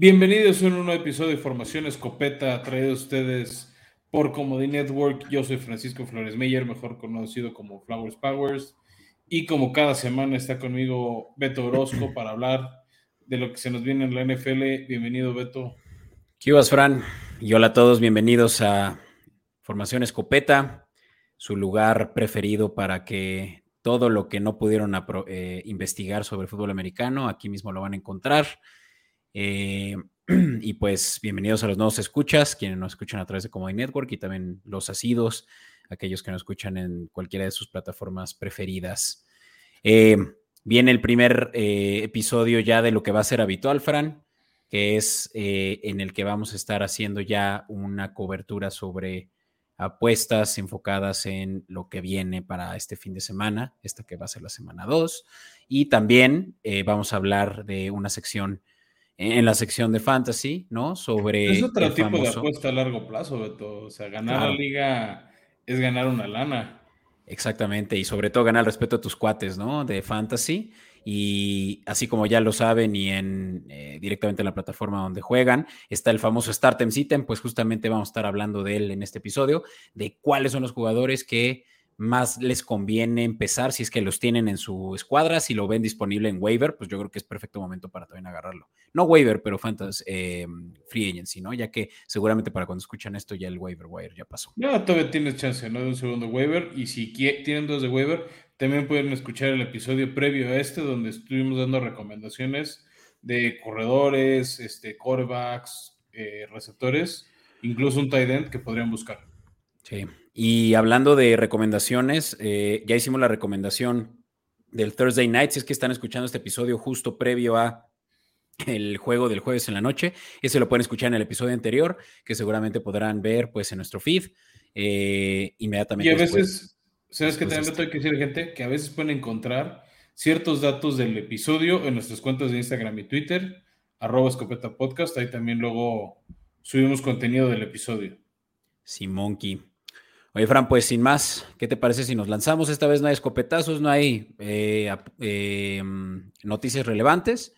Bienvenidos a un nuevo episodio de Formación Escopeta, traído a ustedes por Comedy Network. Yo soy Francisco Flores Meyer, mejor conocido como Flowers Powers. Y como cada semana está conmigo Beto Orozco para hablar de lo que se nos viene en la NFL. Bienvenido, Beto. ¿Qué vas, Fran? Y hola a todos, bienvenidos a Formación Escopeta, su lugar preferido para que todo lo que no pudieron eh, investigar sobre fútbol americano, aquí mismo lo van a encontrar. Eh, y pues bienvenidos a los nuevos escuchas, quienes nos escuchan a través de Comedy Network y también los asidos, aquellos que nos escuchan en cualquiera de sus plataformas preferidas. Eh, viene el primer eh, episodio ya de lo que va a ser habitual, Fran, que es en el que vamos a estar haciendo ya una cobertura sobre apuestas enfocadas en lo que viene para este fin de semana, esta que va a ser la semana 2. Y también vamos a hablar de una sección en la sección de fantasy, ¿no? Sobre. Es otro tipo de apuesta a largo plazo, Beto. O sea, ganar la liga es ganar una lana. Exactamente, y sobre todo ganar el respeto a tus cuates, ¿no? De fantasy. Y así como ya lo saben y en eh, directamente en la plataforma donde juegan, está el famoso Startem Sitem, pues justamente vamos a estar hablando de él en este episodio, de cuáles son los jugadores que más les conviene empezar si es que los tienen en su escuadra, si lo ven disponible en waiver, pues yo creo que es perfecto momento para también agarrarlo. No waiver, pero fantasy, eh, free agency, ¿no? Ya que seguramente para cuando escuchan esto ya el waiver wire ya pasó. No, todavía tienes chance, ¿no? De un segundo waiver. Y si tienen dos de waiver, también pueden escuchar el episodio previo a este, donde estuvimos dando recomendaciones de corredores, este, quarterbacks, eh, receptores, incluso un tight end que podrían buscar. Sí, y hablando de recomendaciones, eh, ya hicimos la recomendación del Thursday Night, si es que están escuchando este episodio justo previo a el juego del jueves en la noche, ese lo pueden escuchar en el episodio anterior, que seguramente podrán ver pues en nuestro feed eh, inmediatamente. Y a veces, ¿sabes que también tengo que decir, gente? Que a veces pueden encontrar ciertos datos del episodio en nuestras cuentas de Instagram y Twitter, arroba escopeta podcast, ahí también luego subimos contenido del episodio. Monkey. Oye, Fran, pues sin más, ¿qué te parece si nos lanzamos? Esta vez no hay escopetazos, no hay eh, eh, noticias relevantes.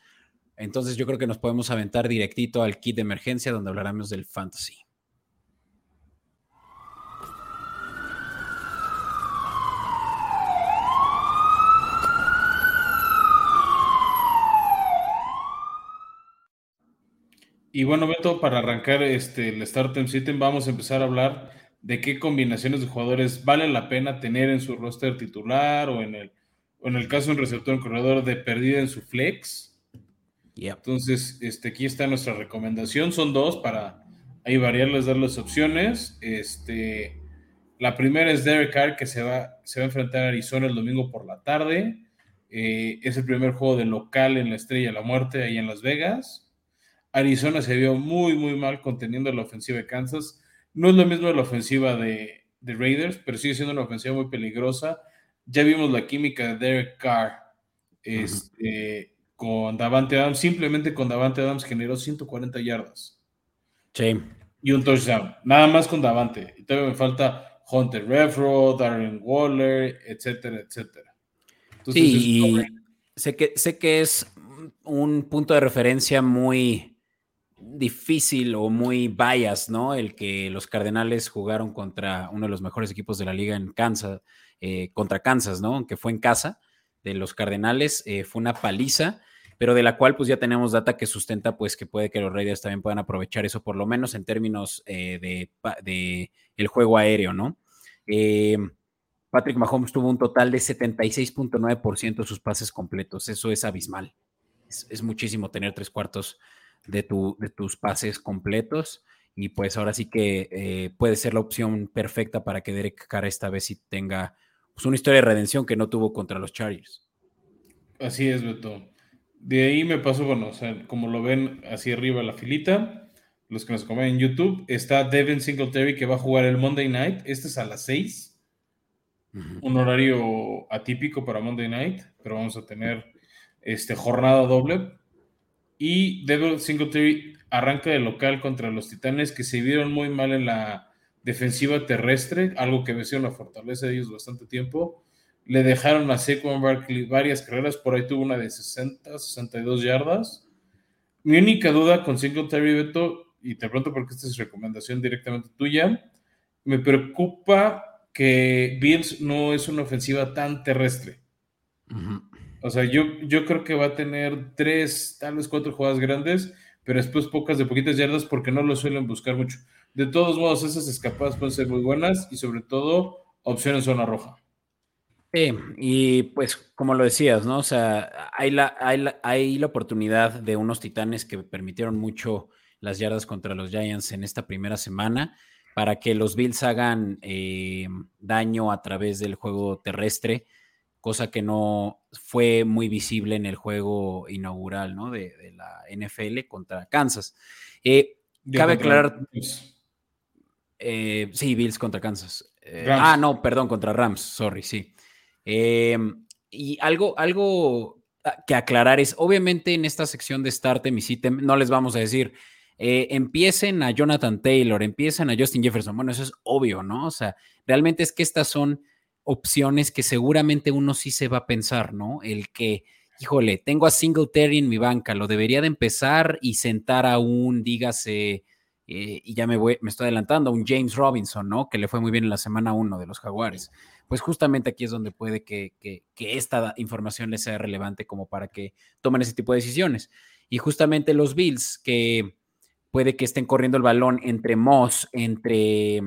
Entonces yo creo que nos podemos aventar directito al kit de emergencia donde hablaremos del fantasy. Y bueno, Beto, para arrancar este, el Startem System, vamos a empezar a hablar de qué combinaciones de jugadores vale la pena tener en su roster titular o en el, en el caso de un receptor en corredor de perdida en su flex. Entonces, este, aquí está nuestra recomendación. Son dos para ahí variarles, darles opciones. Este, la primera es Derek Carr, que se va, se va a enfrentar a Arizona el domingo por la tarde. Eh, es el primer juego de local en la Estrella de la Muerte ahí en Las Vegas. Arizona se vio muy, muy mal conteniendo la ofensiva de Kansas no es lo mismo la ofensiva de, Raiders, pero sigue siendo una ofensiva muy peligrosa. Ya vimos la química de Derek Carr este, con Davante Adams. Simplemente con Davante Adams generó 140 yardas. Sí. Y un touchdown. Nada más con Davante. Y todavía me falta Hunter Refro, Darren Waller, etcétera, etcétera. sí, y sé que, sé que es un punto de referencia muy difícil o muy bias, ¿no? El que los Cardenales jugaron contra uno de los mejores equipos de la liga en Kansas, eh, contra Kansas, ¿no? Aunque fue en casa de los Cardenales, eh, fue una paliza, pero de la cual pues ya tenemos data que sustenta pues que puede que los Raiders también puedan aprovechar eso, por lo menos en términos eh, de, el juego aéreo, ¿no? Patrick Mahomes tuvo un total de 76.9% de sus pases completos, eso es abismal. Es, es muchísimo tener tres cuartos de, tu, de tus pases completos. Y pues ahora sí que eh, puede ser la opción perfecta para que Derek Carr esta vez sí tenga pues, una historia de redención que no tuvo contra los Chargers. Así es, Beto. De ahí me pasó, bueno, o sea, como lo ven así arriba la filita, los que nos comen en YouTube, está Devin Singletary que va a jugar el Monday Night. Este es a las 6. Un horario atípico para Monday Night, pero vamos a tener este, jornada doble y Devil Singletary arranca de local contra los Titanes que se vieron muy mal en la defensiva terrestre, algo que sido una fortaleza de ellos bastante tiempo. Le dejaron a Saquon Barkley varias carreras, por ahí tuvo una de 60, 62 yardas. Mi única duda con Singletary, Beto, y te pregunto porque esta es recomendación directamente tuya, me preocupa que Bills no es una ofensiva tan terrestre. O sea, yo, yo creo que va a tener tres, tal vez cuatro jugadas grandes, pero después pocas de poquitas yardas porque no lo suelen buscar mucho. De todos modos, esas escapadas pueden ser muy buenas y sobre todo opciones zona roja. Sí, y pues como lo decías, ¿no? O sea, hay la, hay la, oportunidad de unos titanes que permitieron mucho las yardas contra los Giants en esta primera semana para que los Bills hagan eh, daño a través del juego terrestre, cosa que no fue muy visible en el juego inaugural, ¿no? De, la NFL contra Kansas. Eh, cabe aclarar... Eh, sí, Bills contra Kansas. ah, no, perdón, contra Rams, sorry, sí. Em, y algo, algo que aclarar es, obviamente en esta sección de Start y Sitem no les vamos a decir, eh, empiecen a Jonathan Taylor, empiecen a Justin Jefferson. Bueno, eso es obvio, ¿no? O sea, realmente es que estas son opciones que seguramente uno sí se va a pensar, ¿no? El que, híjole, tengo a Singletary en mi banca, lo debería de empezar y sentar a un, dígase, eh, y ya me voy, me estoy adelantando, a un James Robinson, ¿no? Que le fue muy bien en la semana uno de los Jaguares pues justamente aquí es donde puede que, esta información les sea relevante como para que tomen ese tipo de decisiones. Y justamente los Bills, que puede que estén corriendo el balón entre Moss, entre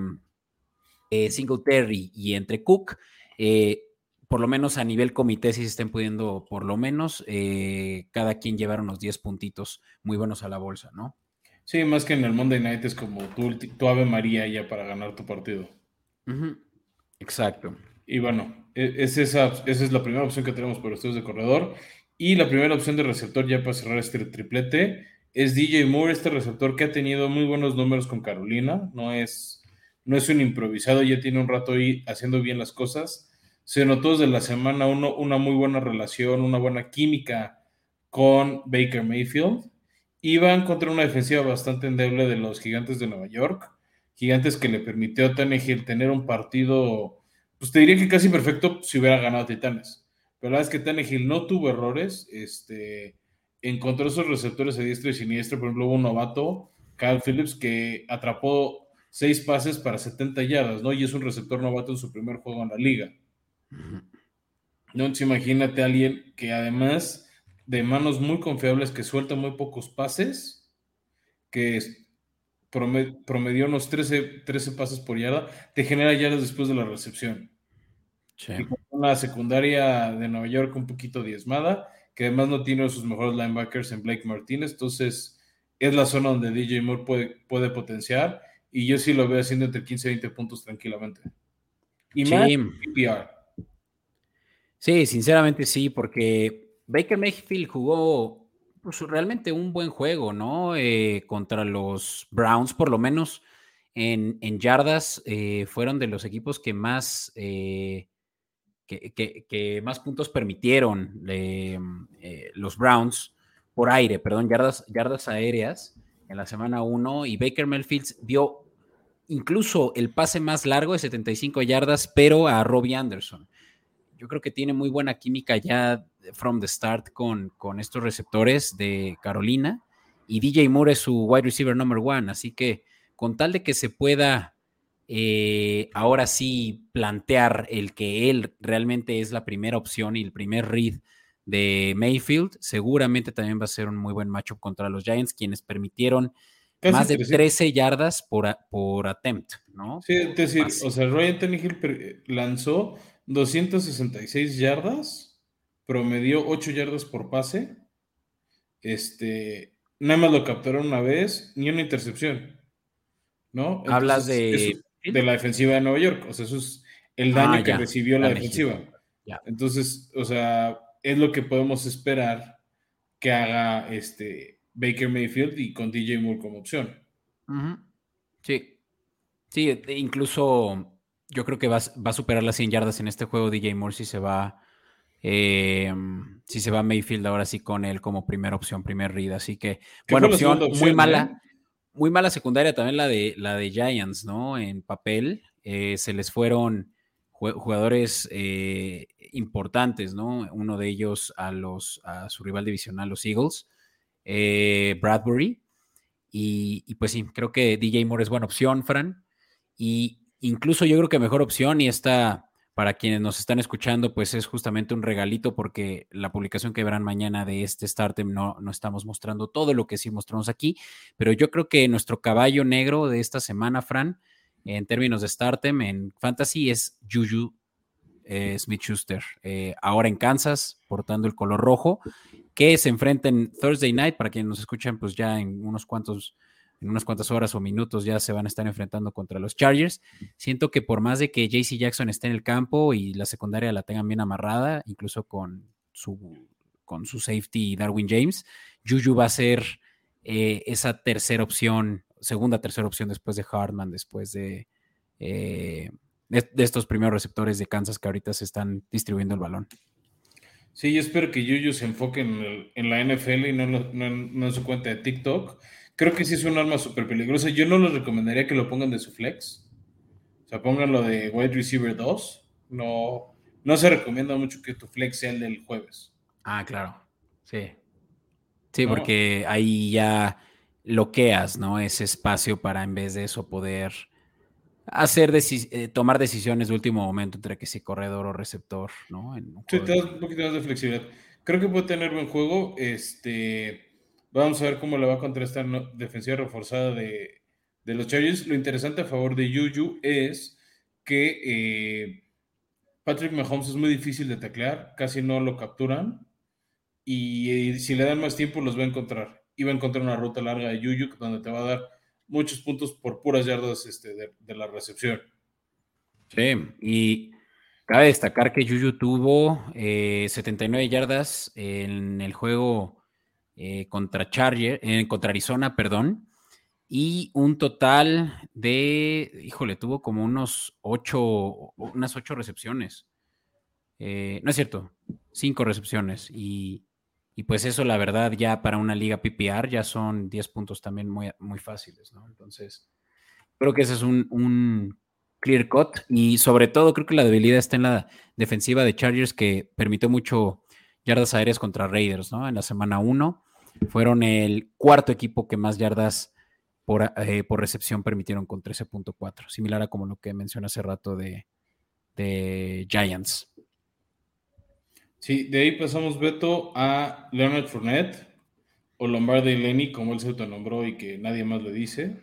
eh, Singletary y entre Cook, eh, por lo menos a nivel comité, si se estén pudiendo, por lo menos, eh, cada quien llevar unos 10 puntitos muy buenos a la bolsa, ¿no? Sí, más que en el Monday Night es como tu, Ave María ya para ganar tu partido. Exacto. Y bueno, e, es esa, esa es la primera opción que tenemos para ustedes de corredor. Y la primera opción de receptor, ya para cerrar este triplete, es DJ Moore, este receptor que ha tenido muy buenos números con Carolina. No es, no es un improvisado, ya tiene un rato ahí haciendo bien las cosas. Se notó desde la semana uno una muy buena relación, una buena química con Baker Mayfield. Iban contra una defensiva bastante endeble de los gigantes de Nueva York. Gigantes que le permitió a Tannehill tener un partido pues te diría que casi perfecto si hubiera ganado Titanes. Pero la verdad es que Tannehill no tuvo errores, este, encontró esos receptores a diestra y siniestra, por ejemplo, hubo un novato, Kyle Phillips, que atrapó seis pases para 70 yardas, ¿no? Y es un receptor novato en su primer juego en la liga. No, imagínate a alguien que además de manos muy confiables, que suelta muy pocos pases, que promedió unos 13, 13 pases por yarda, te genera yardas después de la recepción. Y con una secundaria de Nueva York un poquito diezmada, que además no tiene sus mejores linebackers en Blake Martínez, entonces es la zona donde DJ Moore puede, puede potenciar y yo sí lo veo haciendo entre 15 y 20 puntos tranquilamente. Y más PPR. Sí, sinceramente sí, porque Baker Mayfield jugó pues, realmente un buen juego, ¿no? Eh, contra los Browns, por lo menos en, yardas, eh, fueron de los equipos que más eh, que, más puntos permitieron los Browns por aire, perdón, yardas, yardas aéreas en la semana 1 y Baker Mayfield dio incluso el pase más largo de 75 yardas, pero a Robbie Anderson. Yo creo que tiene muy buena química ya from the start con, con estos receptores de Carolina y DJ Moore es su wide receiver number one, así que con tal de que se pueda eh, ahora sí plantear el que él realmente es la primera opción y el primer read de Mayfield, seguramente también va a ser un muy buen matchup contra los Giants, quienes permitieron más de 13 yardas por, por attempt, ¿no? Sí, es decir, o sea, Ryan Tannehill lanzó 266 yardas, promedió 8 yardas por pase, este, nada más lo capturaron una vez, ni una intercepción, ¿no? Hablas de de la defensiva de Nueva York. O sea, eso es el daño ah, que recibió la, defensiva. Entonces, o sea, es lo que podemos esperar que haga este Baker Mayfield y con DJ Moore como opción. Sí. Sí, incluso yo creo que va, a superar las 100 yardas en este juego DJ Moore si se va. Em, si se va Mayfield ahora sí con él como primera opción, primer read. Así que, buena opción, muy mala. Eh? muy mala secundaria también la de, la de Giants, ¿no? En papel, eh, se les fueron jugadores eh, importantes, ¿no? Uno de ellos a, los, a su rival divisional, los Eagles. Eh, Bradbury. Y, pues sí, creo que DJ Moore es buena opción, Fran. Y incluso yo creo que mejor opción, y esta para quienes nos están escuchando, pues es justamente un regalito porque la publicación que verán mañana de este Startem no, no estamos mostrando todo lo que sí mostramos aquí, pero yo creo que nuestro caballo negro de esta semana, Fran, en términos de Startem en Fantasy es Juju eh, Smith Schuster, eh, ahora en Kansas, portando el color rojo, que se enfrenta en Thursday night, para quienes nos escuchan, pues ya en unos cuantos en unas cuantas horas o minutos ya se van a estar enfrentando contra los Chargers. Siento que por más de que JC Jackson esté en el campo y la secundaria la tengan bien amarrada, incluso con su, con su safety Darwin James, Juju va a ser eh, esa tercera opción, segunda, tercera opción después de Hartman, después de, eh, de, estos primeros receptores de Kansas que ahorita se están distribuyendo el balón. Sí, yo espero que Juju se enfoque en, la NFL y no, no en su cuenta de TikTok Creo que sí es un arma súper peligrosa. Yo no les recomendaría que lo pongan de su flex. O sea, pónganlo de wide receiver 2. No, no se recomienda mucho que tu flex sea el del jueves. Ah, claro. Sí. Sí, porque ahí ya bloqueas, ¿no? Ese espacio para en vez de eso poder hacer eh, tomar decisiones de último momento entre que si corredor o receptor, ¿no? sí, te das un poquito más de flexibilidad. Creo que puede tener buen juego. Este Vamos a ver cómo le va contra esta defensiva reforzada de, los Chargers. Lo interesante a favor de Juju es que eh, Patrick Mahomes es muy difícil de taclear, casi no lo capturan. Y, si le dan más tiempo, los va a encontrar. Y va a encontrar una ruta larga de Juju donde te va a dar muchos puntos por puras yardas este, de, la recepción. Sí, y cabe destacar que Juju tuvo 79 eh, yardas en el juego eh, contra Charger, eh, contra Arizona, perdón, y un total de, híjole, tuvo como unos ocho, unas ocho recepciones. Eh, no es cierto, cinco recepciones. Y, pues eso, la verdad, ya para una liga PPR ya son 10 puntos también muy, muy fáciles, ¿no? Entonces, creo que ese es un, un clear cut. Y sobre todo, creo que la debilidad está en la defensiva de Chargers que permitió mucho yardas aéreas contra Raiders, ¿no? En la semana 1 fueron el cuarto equipo que más yardas por, eh, por recepción permitieron con 13.4, similar a como lo que mencioné hace rato de, de Giants. Sí, de ahí pasamos, Beto, a Leonard Fournette o Lombardi Lenny, como él se autonombró y que nadie más le dice.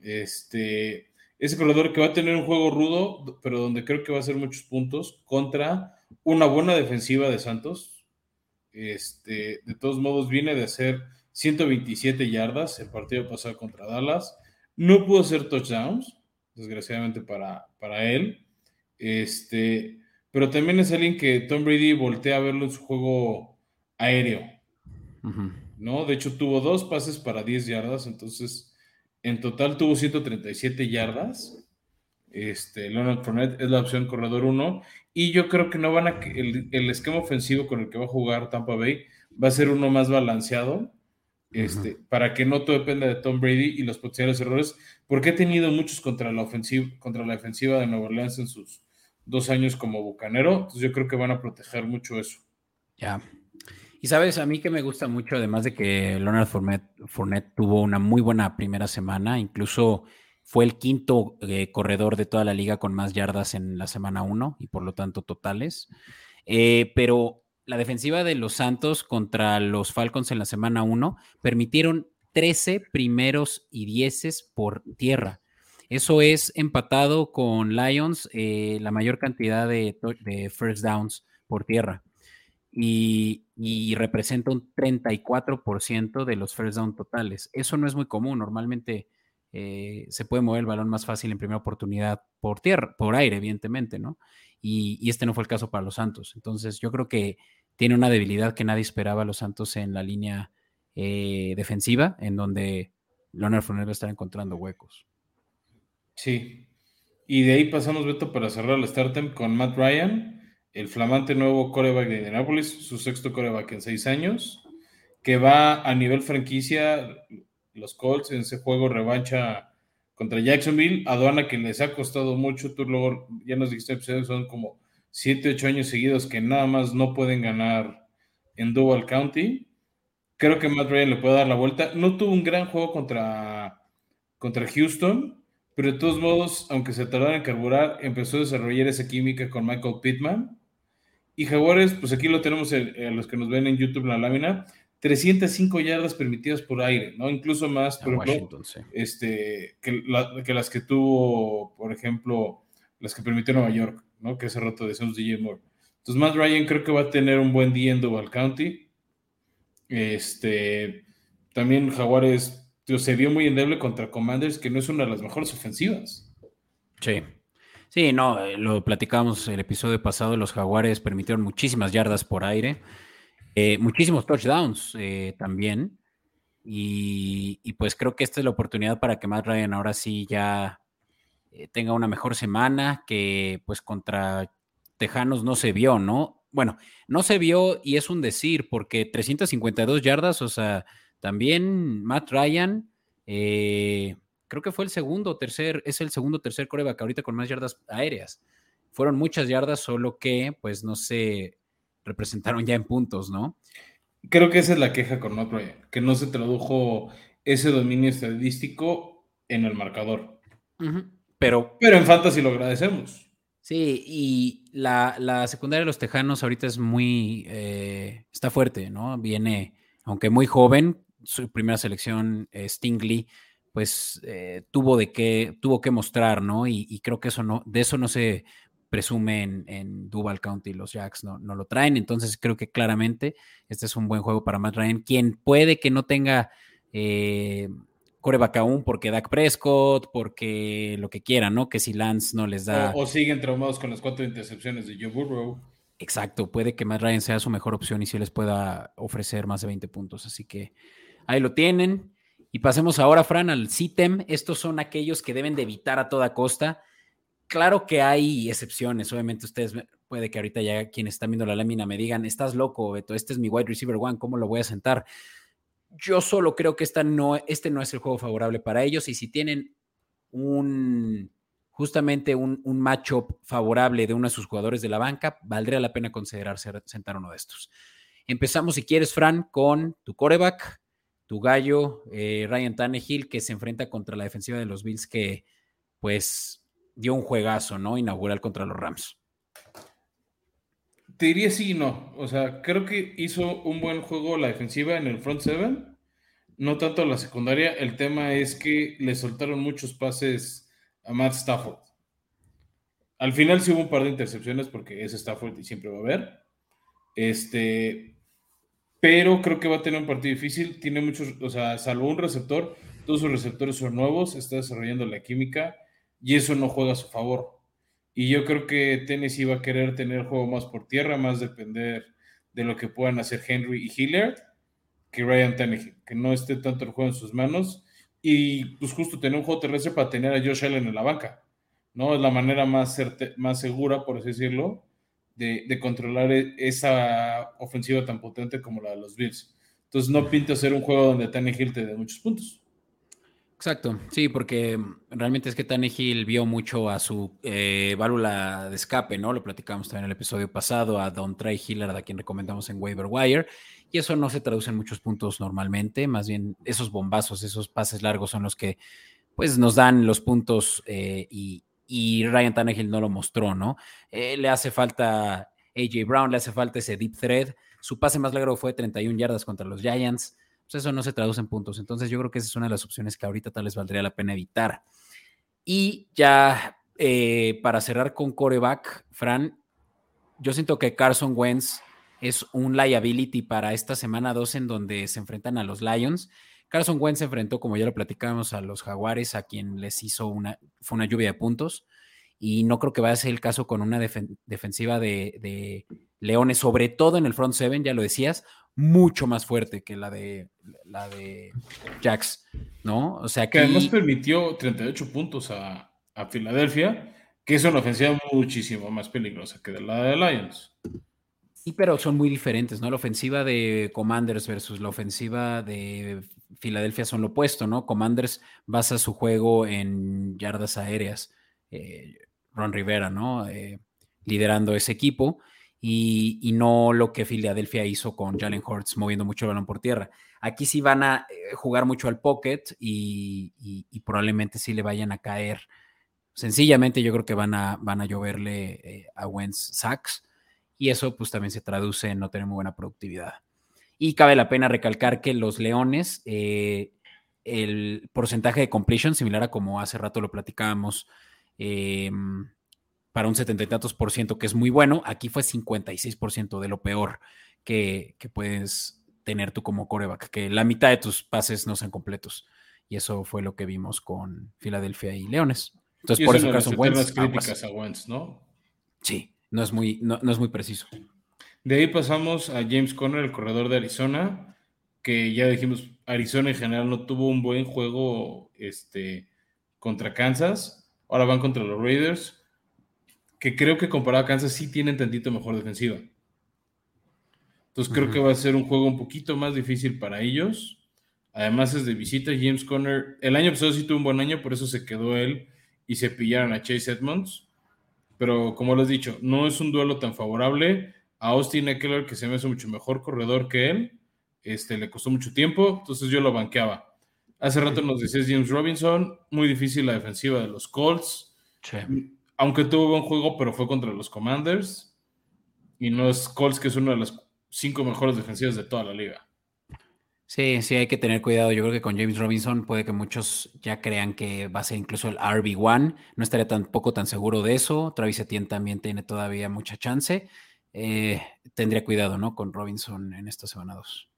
Este, ese corredor que va a tener un juego rudo, pero donde creo que va a hacer muchos puntos contra una buena defensiva de Santos. Este, de todos modos, viene de hacer 127 yardas el partido pasado contra Dallas. No pudo hacer touchdowns, desgraciadamente para, para él. Este, pero también es alguien que Tom Brady voltea a verlo en su juego aéreo. ¿no? De hecho, tuvo dos pases para 10 yardas, entonces en total tuvo 137 yardas. Este, Leonard Fournette es la opción corredor 1 y yo creo que no van a el, el, esquema ofensivo con el que va a jugar Tampa Bay va a ser uno más balanceado este, para que no todo dependa de Tom Brady y los potenciales errores, porque ha tenido muchos contra la ofensiva, contra la defensiva de Nueva Orleans en sus dos años como bucanero, entonces yo creo que van a proteger mucho eso. Ya. Y sabes, a mí que me gusta mucho, además de que Leonard Fournette, Fournette tuvo una muy buena primera semana, incluso fue el quinto eh, corredor de toda la liga con más yardas en la semana 1 y por lo tanto totales. Eh, pero la defensiva de los Santos contra los Falcons en la semana 1 permitieron 13 primeros y dieces por tierra. Eso es empatado con Lions, eh, la mayor cantidad de, first downs por tierra. Y, y, representa un 34% de los first down totales. Eso no es muy común. Normalmente eh, se puede mover el balón más fácil en primera oportunidad por tierra, por aire, evidentemente, ¿no? Y, este no fue el caso para los Santos. Entonces, yo creo que tiene una debilidad que nadie esperaba a los Santos en la línea eh, defensiva, en donde Leonard Fournette va a estar encontrando huecos. Sí. Y de ahí pasamos, Beto, para cerrar el startup con Matt Ryan, el flamante nuevo coreback de Indianapolis, su sexto coreback en seis años, que va a nivel franquicia los Colts en ese juego revancha contra Jacksonville, aduana que les ha costado mucho, tú luego ya nos dijiste, son como 7, 8 años seguidos que nada más no pueden ganar en Duval County. Creo que Matt Ryan le puede dar la vuelta. No tuvo un gran juego contra, contra Houston, pero de todos modos, aunque se tardara en carburar, empezó a desarrollar esa química con Michael Pittman. Y Jaguares, pues aquí lo tenemos a los que nos ven en YouTube en la lámina, 305 yardas permitidas por aire, ¿no? Incluso más, por ejemplo, este, que, las que tuvo, por ejemplo, las que permitió Nueva York, ¿no? Que hace rato decíamos DJ Moore. Entonces, Matt Ryan creo que va a tener un buen día en Duval County. Este, también Jaguares se vio muy endeble contra Commanders, que no es una de las mejores ofensivas. Sí. Sí, no, eh, lo platicamos el episodio pasado, los Jaguares permitieron muchísimas yardas por aire, eh, muchísimos touchdowns eh, también, y, pues creo que esta es la oportunidad para que Matt Ryan ahora sí ya tenga una mejor semana, que pues contra Tejanos no se vio, ¿no? Bueno, no se vio y es un decir, porque 352 yardas, o sea, también Matt Ryan, eh, creo que fue el segundo, tercer, es el segundo, tercer coreback ahorita con más yardas aéreas. Fueron muchas yardas, solo que pues no se representaron ya en puntos, ¿no? Creo que esa es la queja con Matt Ryan, que no se tradujo ese dominio estadístico en el marcador. Pero, Pero en Fantasy lo agradecemos. Sí, y la, la secundaria de los Tejanos ahorita es muy, eh, está fuerte, ¿no? Viene, aunque muy joven, su primera selección, eh, Stingley, pues eh, tuvo de qué, tuvo que mostrar, ¿no? Y, creo que eso no, de eso no se presume en, en Duval County, los Jacks no, no, lo traen, entonces creo que claramente este es un buen juego para Matt Ryan, quien puede que no tenga eh, coreback aún porque Dak Prescott, porque lo que quiera, ¿no? Que si Lance no les da... O, siguen traumados con las cuatro intercepciones de Joe Burrow. Exacto, puede que Matt Ryan sea su mejor opción y si les pueda ofrecer más de 20 puntos, así que Ahí lo tienen. Y pasemos ahora, Fran, al CITEM. Estos son aquellos que deben de evitar a toda costa. Claro que hay excepciones. Obviamente ustedes puede que ahorita ya quienes están viendo la lámina me digan, estás loco, Beto, este es mi wide receiver one, ¿cómo lo voy a sentar? Yo solo creo que esta no, este no es el juego favorable para ellos y si tienen un justamente un, un matchup favorable de uno de sus jugadores de la banca, valdría la pena considerar sentar uno de estos. Empezamos, si quieres, Fran, con tu coreback tu gallo, eh, Ryan Tannehill, que se enfrenta contra la defensiva de los Bills, que pues dio un juegazo, ¿no? Inaugural contra los Rams. Te diría sí y no. O sea, creo que hizo un buen juego la defensiva en el front seven, no tanto la secundaria. El tema es que le soltaron muchos pases a Matt Stafford. Al final sí hubo un par de intercepciones porque es Stafford y siempre va a haber. Este, pero creo que va a tener un partido difícil. Tiene muchos, o sea, salvo un receptor, todos sus receptores son nuevos, está desarrollando la química y eso no juega a su favor. Y yo creo que Tennessee va a querer tener juego más por tierra, más depender de lo que puedan hacer Henry y Hiller que Ryan Tannehill, que no esté tanto el juego en sus manos y pues justo tener un juego terrestre para tener a Josh Allen en la banca, ¿no? Es la manera más, más segura, por así decirlo, de, controlar e, esa ofensiva tan potente como la de los Bills. Entonces no pinta ser un juego donde Tannehill te dé muchos puntos. Exacto, sí, porque realmente es que Tannehill vio mucho a su eh, válvula de escape, ¿no? Lo platicamos también en el episodio pasado, a Don Trey Hillard, a quien recomendamos en Waiver Wire, y eso no se traduce en muchos puntos normalmente, más bien esos bombazos, esos pases largos son los que pues nos dan los puntos eh, y, y Ryan Tannehill no lo mostró, ¿no? Eh, le hace falta AJ Brown, le hace falta ese deep thread. Su pase más largo fue 31 yardas contra los Giants. Pues eso no se traduce en puntos. Entonces yo creo que esa es una de las opciones que ahorita tal vez valdría la pena evitar. Y ya eh, para cerrar con coreback, Fran, yo siento que Carson Wentz es un liability para esta semana 2 en donde se enfrentan a los Lions. Carson Wentz se enfrentó, como ya lo platicábamos, a los Jaguares, a quien les hizo una, fue una lluvia de puntos. Y no creo que vaya a ser el caso con una defensiva de, Leones, sobre todo en el front seven, ya lo decías, mucho más fuerte que la de la de Jax, ¿no? O sea que. además permitió 38 puntos a, a Filadelfia, que es una ofensiva muchísimo más peligrosa que la de Lions. Sí, pero son muy diferentes, ¿no? La ofensiva de Commanders versus la ofensiva de Filadelfia son lo opuesto, ¿no? Commanders basa su juego en yardas aéreas. Eh, Ron Rivera, ¿no? Eh, liderando ese equipo y, no lo que Filadelfia hizo con Jalen Hurts moviendo mucho el balón por tierra. Aquí sí van a eh, jugar mucho al pocket y, probablemente sí le vayan a caer. Sencillamente yo creo que van a, van a lloverle eh, a Wentz sacks y eso pues también se traduce en no tener muy buena productividad. Y cabe la pena recalcar que los Leones, eh, el porcentaje de completion, similar a como hace rato lo platicábamos, em, para un setenta y tantos por ciento, que es muy bueno, aquí fue 56 por ciento de lo peor que, puedes tener tú como coreback, que la mitad de tus pases no sean completos. Y eso fue lo que vimos con Filadelfia y Leones. Entonces, por eso caso Wentz. críticas a Wentz, ¿no? Sí, no es muy, no, es muy preciso. De ahí pasamos a James Conner, el corredor de Arizona, que ya dijimos, Arizona en general no tuvo un buen juego este, contra Kansas. Ahora van contra los Raiders, que creo que comparado a Kansas sí tienen tantito mejor defensiva. Entonces creo que va a ser un juego un poquito más difícil para ellos. Además es de visita. James Conner, el año pasado sí tuvo un buen año, por eso se quedó él y se pillaron a Chase Edmonds. Pero como les he dicho, no es un duelo tan favorable. A Austin Eckler, que se me hace mucho mejor corredor que él, este, le costó mucho tiempo, entonces yo lo banqueaba. Hace rato nos decías James Robinson, muy difícil la defensiva de los Colts. Aunque tuvo buen juego, pero fue contra los Commanders. Y no es Colts, que es una de las cinco mejores defensivas de toda la liga. Sí, sí, hay que tener cuidado. Yo creo que con James Robinson puede que muchos ya crean que va a ser incluso el RB1. No estaría tampoco tan seguro de eso. Travis Etienne también tiene todavía mucha chance. Eh, tendría cuidado, ¿no? Con Robinson en esta semana 2.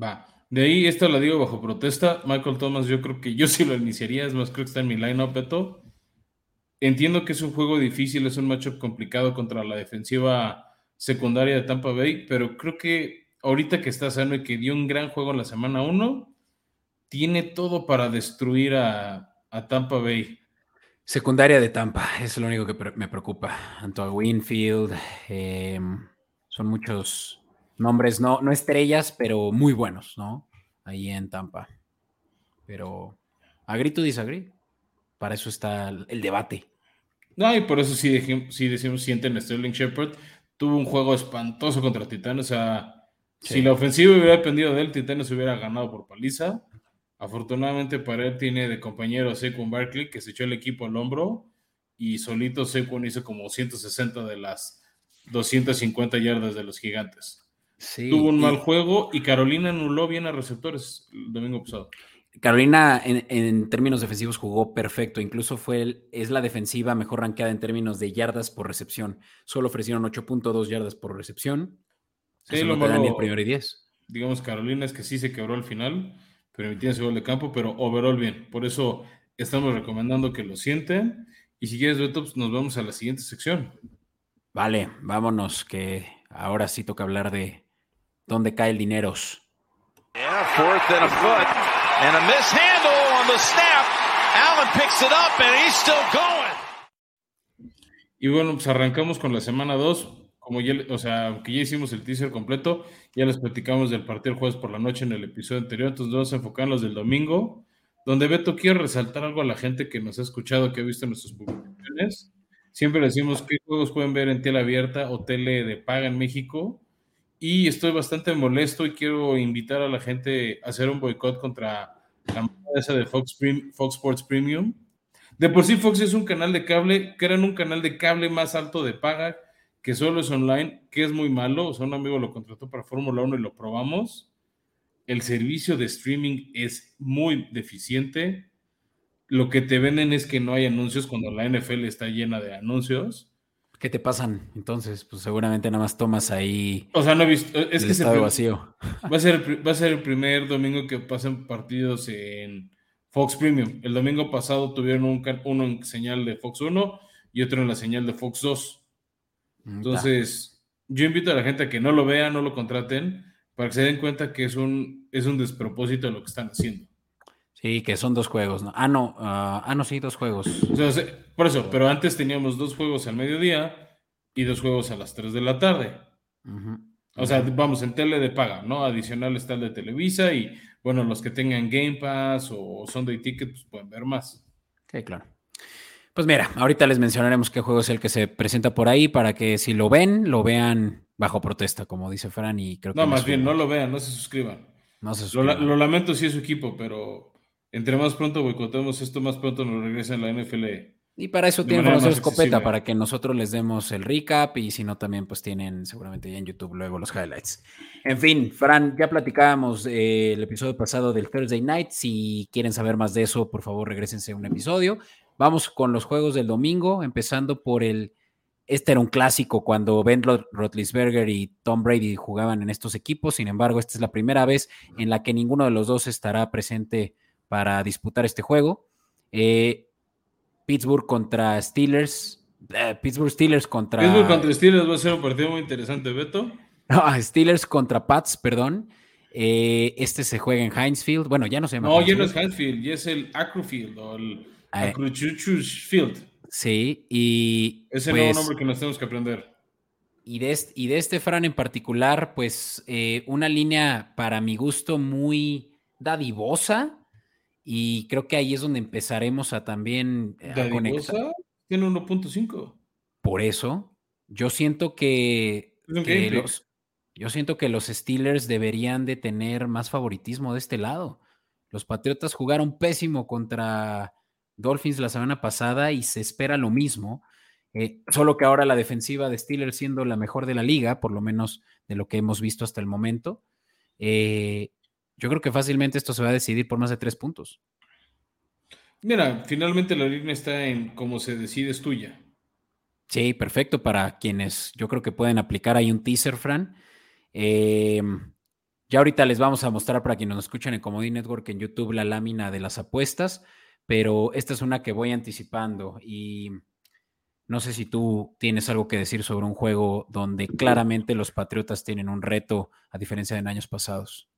Va. De ahí, esta la digo bajo protesta. Michael Thomas, yo creo que yo sí lo iniciaría. Es más, creo que está en mi line-up, Beto. Entiendo que es un juego difícil, es un matchup complicado contra la defensiva secundaria de Tampa Bay, pero creo que ahorita que está sano y que dio un gran juego en la semana 1, tiene todo para destruir a, Tampa Bay. Secundaria de Tampa, es lo único que me preocupa. Antoine Winfield, em, son muchos nombres, no, no estrellas, pero muy buenos, ¿no? Ahí en Tampa. Pero, agree to disagree. Para eso está el debate. No, y por eso sí, sí decimos sienten a Sterling Shepard tuvo un juego espantoso contra Titanes. O sea, si la ofensiva hubiera dependido de él, Titanes hubiera ganado por paliza. Afortunadamente para él tiene de compañero a Saquon Barkley, que se echó el equipo al hombro y solito Saquon hizo como 160 de las 250 yardas de los gigantes. Tuvo un mal juego y Carolina anuló bien a receptores el domingo pasado. Carolina en, términos defensivos jugó perfecto, incluso fue es la defensiva mejor rankeada en términos de yardas por recepción. Solo ofrecieron 8.2 yardas por recepción. Sí, lo malo, el primero y 10. Digamos, Carolina es que sí se quebró al final, permitiendo ese gol de campo, pero overall bien. Por eso estamos recomendando que lo sienten. Y si quieres, Beto, pues nos vamos a la siguiente sección. Vale, vámonos, que ahora sí toca hablar de dónde cae el dinero. And a mishandle on the snap. Allen picks it up and he's still going. Y bueno, pues arrancamos con la semana 2. Como ya, o sea, aunque ya hicimos el teaser completo, ya les platicamos del partido el jueves por la noche en el episodio anterior, entonces vamos a enfocar en los del domingo, donde Beto quiere resaltar algo a la gente que nos ha escuchado, que ha visto nuestras publicaciones. Siempre decimos qué juegos pueden ver en tele abierta o tele de paga en México y estoy bastante molesto y quiero invitar a la gente a hacer un boicot contra la esa de Fox, Fox Sports Premium. De por sí Fox es un canal de cable, que un canal de cable más alto de paga, que solo es online, que es muy malo. O sea, un amigo lo contrató para Fórmula 1 y lo probamos. El servicio de streaming es muy deficiente. Lo que te venden es que no hay anuncios cuando la NFL está llena de anuncios. ¿Qué te pasan? Entonces, pues seguramente nada más tomas ahí. O sea, no he visto. Es que estado vacío. Va a, ser el, va a ser el primer domingo que pasen partidos en Fox Premium. El domingo pasado tuvieron un, uno en señal de Fox 1 y otro en la señal de Fox 2. Entonces, yo invito a la gente a que no lo vean, no lo contraten, para que se den cuenta que es un, es un despropósito lo que están haciendo. Sí, que son dos juegos, ¿no? Ah, no, ah, ah no, sí, dos juegos. por eso, pero antes teníamos dos juegos al mediodía y dos juegos a las 3 de la tarde. O sea, vamos, en tele de paga, ¿no? Adicional está el de Televisa y, bueno, los que tengan Game Pass o Sunday Ticket, pues pueden ver más. Sí, claro. Pues mira, ahorita les mencionaremos qué juego es el que se presenta por ahí para que si lo ven, lo vean bajo protesta, como dice Fran, y creo que... No, más bien, no lo vean, no se suscriban. No se lo, lo, lamento si es su equipo, pero entre más pronto boicotemos esto, más pronto nos regresa en la NFL. Y para eso tienen hacer escopeta, para que nosotros les demos el recap y si no también pues tienen seguramente ya en YouTube luego los highlights. En fin, Fran, ya platicábamos el episodio pasado del Thursday Night. Si quieren saber más de eso, por favor regresense a un episodio. Vamos con los juegos del domingo, empezando por el... Este era un clásico cuando Ben Roethlisberger y Tom Brady jugaban en estos equipos. Sin embargo, esta es la primera vez en la que ninguno de los dos estará presente para disputar este juego. Eh, Pittsburgh contra Steelers. Eh, Pittsburgh Steelers contra. Pittsburgh contra Steelers va a ser un partido muy interesante, Beto. Steelers contra Pats, perdón. Eh, este se juega en Heinz Field. Bueno, ya no se llama. No, ya no es Heinz Field, ya es el Acrofield o el eh, Field. Sí, y. Es el nuevo pues nombre que nos tenemos que aprender. Y de, este, y de este Fran en particular, pues una línea para mi gusto muy dadivosa y creo que ahí es donde empezaremos a también eh, a conectar. Tiene 1.5. Por eso, yo siento que, los, yo siento que los Steelers deberían de tener más favoritismo de este lado. Los Patriotas jugaron pésimo contra Dolphins la semana pasada y se espera lo mismo. Eh, solo que ahora la defensiva de Steelers siendo la mejor de la liga, por lo menos de lo que hemos visto hasta el momento. Eh, yo creo que fácilmente esto se va a decidir por más de tres puntos. Mira, finalmente la línea está en cómo se decide es tuya. Sí, perfecto para quienes yo creo que pueden aplicar ahí un teaser, Fran. Em, ya ahorita les vamos a mostrar para quienes nos escuchan en Comedy Network en YouTube la lámina de las apuestas, pero esta es una que voy anticipando y no sé si tú tienes algo que decir sobre un juego donde claramente los Patriotas tienen un reto a diferencia de en años pasados.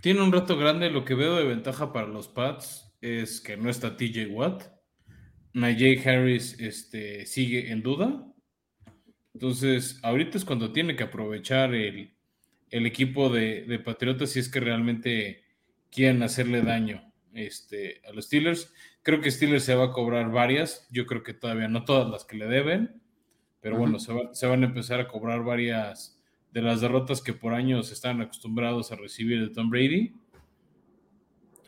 Tiene un reto grande. Lo que veo de ventaja para los Pats es que no está TJ Watt. Najee Harris este, sigue en duda. Entonces, ahorita es cuando tiene que aprovechar el, equipo de, Patriotas si es que realmente quieren hacerle daño este, a los Steelers. Creo que Steelers se va a cobrar varias. Yo creo que todavía no todas las que le deben. Pero bueno, se, se, van a empezar a cobrar varias de las derrotas que por años están acostumbrados a recibir de Tom Brady.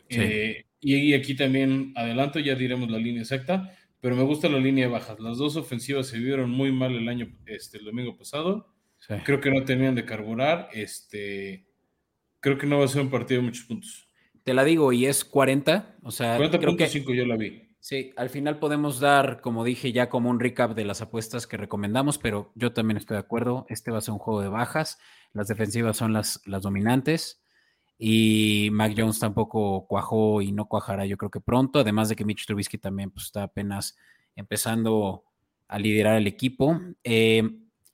Eh, y, aquí también adelanto, ya diremos la línea exacta, pero me gusta la línea bajas. Las dos ofensivas se vieron muy mal el año, este, el domingo pasado. Creo que no tenían de carburar. Este, creo que no va a ser un partido de muchos puntos. Te la digo, y es 40. O sea, 40.5 yo la vi. Sí, al final podemos dar, como dije, ya como un recap de las apuestas que recomendamos, pero yo también estoy de acuerdo. Este va a ser un juego de bajas. Las defensivas son las, las dominantes. Y Mac Jones tampoco cuajó y no cuajará, yo creo que pronto. Además de que Mitch Trubisky también pues, está apenas empezando a liderar el equipo. Eh,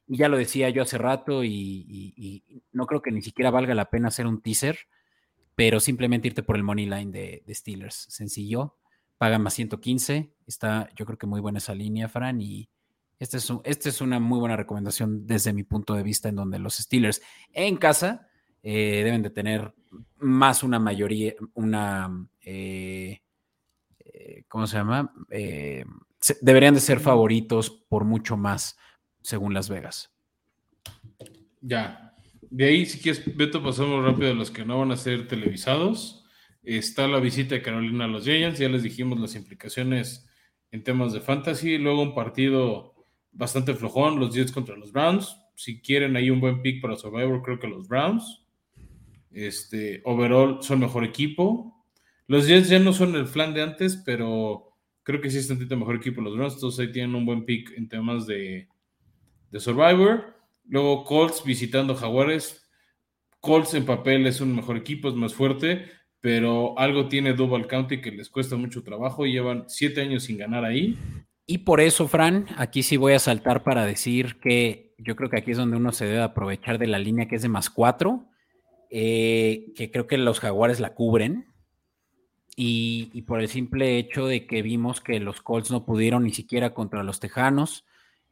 ya lo decía yo hace rato y, no creo que ni siquiera valga la pena hacer un teaser, pero simplemente irte por el money line de, Steelers. Sencillo paga más 115. Está, yo creo que muy buena esa línea, Fran, y esta es, este es una muy buena recomendación desde mi punto de vista, en donde los Steelers en casa eh, deben de tener más una mayoría, una, eh, eh, ¿cómo se llama? deberían de ser favoritos por mucho más, según Las Vegas. Ya. De ahí, si quieres, Beto, pasamos rápido a los que no van a ser televisados. Está la visita de Carolina a los Giants, ya les dijimos las implicaciones en temas de fantasy. Luego un partido bastante flojón, los Jets contra los Browns. Si quieren ahí un buen pick para Survivor, creo que los Browns. Este, overall son mejor equipo. Los Jets ya no son el flan de antes, pero creo que sí es tantito mejor equipo los Browns. Entonces ahí tienen un buen pick en temas de, de Survivor. Luego Colts visitando Jaguares. Colts en papel es un mejor equipo, es más fuerte pero algo tiene Duval County que les cuesta mucho trabajo llevan siete años sin ganar ahí. Y por eso, Fran, aquí sí voy a saltar para decir que yo creo que aquí es donde uno se debe aprovechar de la línea que es de más cuatro, eh, que creo que los jaguares la cubren. Y, por el simple hecho de que vimos que los Colts no pudieron ni siquiera contra los Tejanos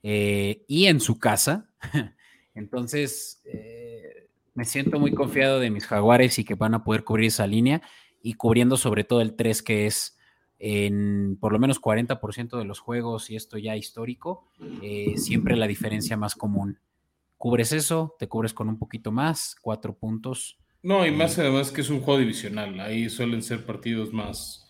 eh, y en su casa. Entonces, eh, me siento muy confiado de mis jaguares y que van a poder cubrir esa línea y cubriendo sobre todo el 3 que es en por lo menos 40% de los juegos y esto ya histórico, eh, siempre la diferencia más común. Cubres eso, te cubres con un poquito más, cuatro puntos, No, y más además que es un juego divisional. Ahí suelen ser partidos más